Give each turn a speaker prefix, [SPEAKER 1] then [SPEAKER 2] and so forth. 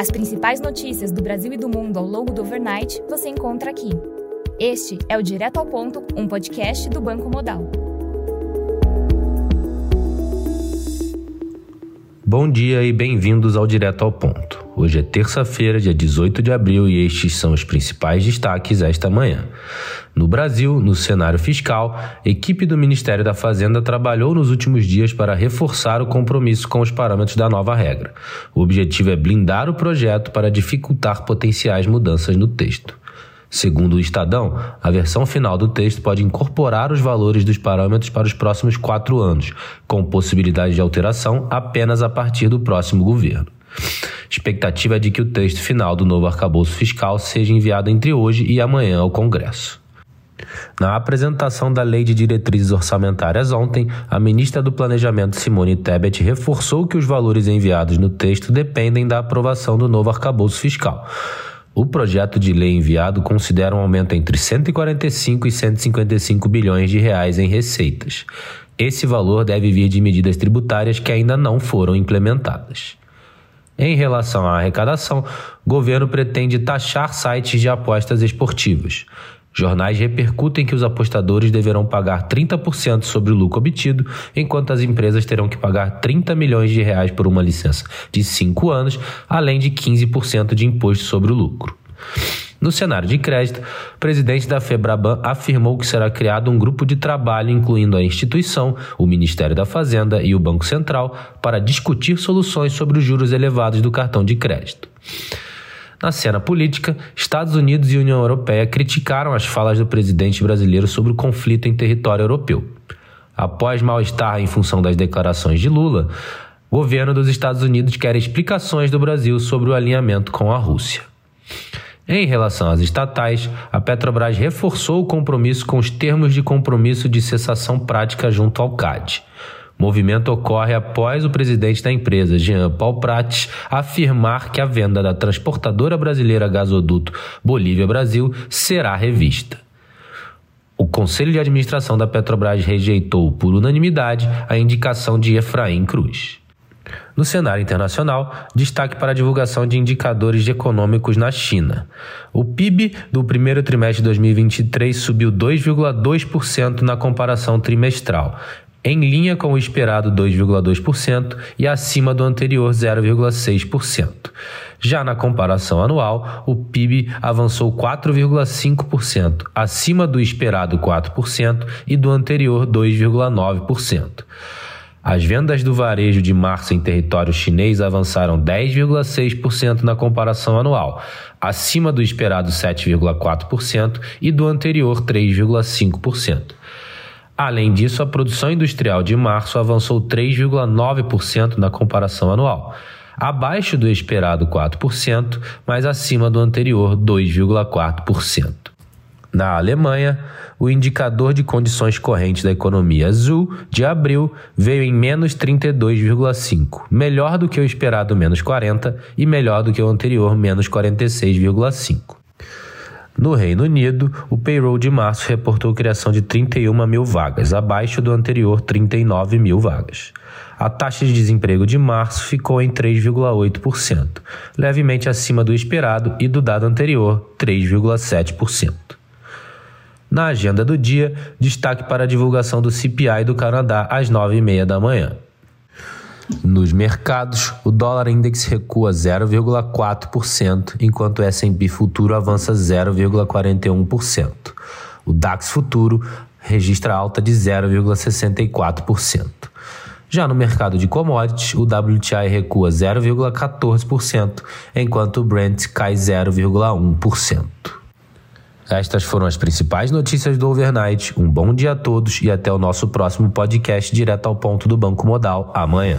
[SPEAKER 1] As principais notícias do Brasil e do mundo ao longo do overnight você encontra aqui. Este é o Direto ao Ponto, um podcast do Banco Modal.
[SPEAKER 2] Bom dia e bem-vindos ao Direto ao Ponto. Hoje é terça-feira, dia 18 de abril, e estes são os principais destaques esta manhã. No Brasil, no cenário fiscal, equipe do Ministério da Fazenda trabalhou nos últimos dias para reforçar o compromisso com os parâmetros da nova regra. O objetivo é blindar o projeto para dificultar potenciais mudanças no texto. Segundo o Estadão, a versão final do texto pode incorporar os valores dos parâmetros para os próximos quatro anos, com possibilidade de alteração apenas a partir do próximo governo. Expectativa é de que o texto final do novo arcabouço fiscal seja enviado entre hoje e amanhã ao Congresso. Na apresentação da Lei de Diretrizes Orçamentárias ontem, a ministra do Planejamento Simone Tebet reforçou que os valores enviados no texto dependem da aprovação do novo arcabouço fiscal. O projeto de lei enviado considera um aumento entre 145 e 155 bilhões de reais em receitas. Esse valor deve vir de medidas tributárias que ainda não foram implementadas. Em relação à arrecadação, o governo pretende taxar sites de apostas esportivas. Jornais repercutem que os apostadores deverão pagar 30% sobre o lucro obtido, enquanto as empresas terão que pagar 30 milhões de reais por uma licença de 5 anos, além de 15% de imposto sobre o lucro. No cenário de crédito, o presidente da Febraban afirmou que será criado um grupo de trabalho incluindo a instituição, o Ministério da Fazenda e o Banco Central para discutir soluções sobre os juros elevados do cartão de crédito. Na cena política, Estados Unidos e União Europeia criticaram as falas do presidente brasileiro sobre o conflito em território europeu. Após mal-estar em função das declarações de Lula, o governo dos Estados Unidos quer explicações do Brasil sobre o alinhamento com a Rússia. Em relação às estatais, a Petrobras reforçou o compromisso com os termos de compromisso de cessação prática junto ao CAD. O movimento ocorre após o presidente da empresa, Jean Paul Prates, afirmar que a venda da transportadora brasileira Gasoduto Bolívia Brasil será revista. O Conselho de Administração da Petrobras rejeitou por unanimidade a indicação de Efraim Cruz. No cenário internacional, destaque para a divulgação de indicadores econômicos na China. O PIB do primeiro trimestre de 2023 subiu 2,2% na comparação trimestral, em linha com o esperado 2,2% e acima do anterior 0,6%. Já na comparação anual, o PIB avançou 4,5%, acima do esperado 4% e do anterior 2,9%. As vendas do varejo de março em território chinês avançaram 10,6% na comparação anual, acima do esperado 7,4% e do anterior 3,5%. Além disso, a produção industrial de março avançou 3,9% na comparação anual, abaixo do esperado 4%, mas acima do anterior 2,4%. Na Alemanha, o indicador de condições correntes da economia azul de abril veio em menos 32,5, melhor do que o esperado menos 40 e melhor do que o anterior menos 46,5. No Reino Unido, o payroll de março reportou criação de 31 mil vagas, abaixo do anterior 39 mil vagas. A taxa de desemprego de março ficou em 3,8%, levemente acima do esperado e do dado anterior, 3,7%. Na agenda do dia, destaque para a divulgação do CPI do Canadá às 9h30 da manhã. Nos mercados, o dólar index recua 0,4%, enquanto o S&P futuro avança 0,41%. O DAX futuro registra alta de 0,64%. Já no mercado de commodities, o WTI recua 0,14%, enquanto o Brent cai 0,1%. Estas foram as principais notícias do overnight. Um bom dia a todos e até o nosso próximo podcast direto ao ponto do Banco Modal amanhã.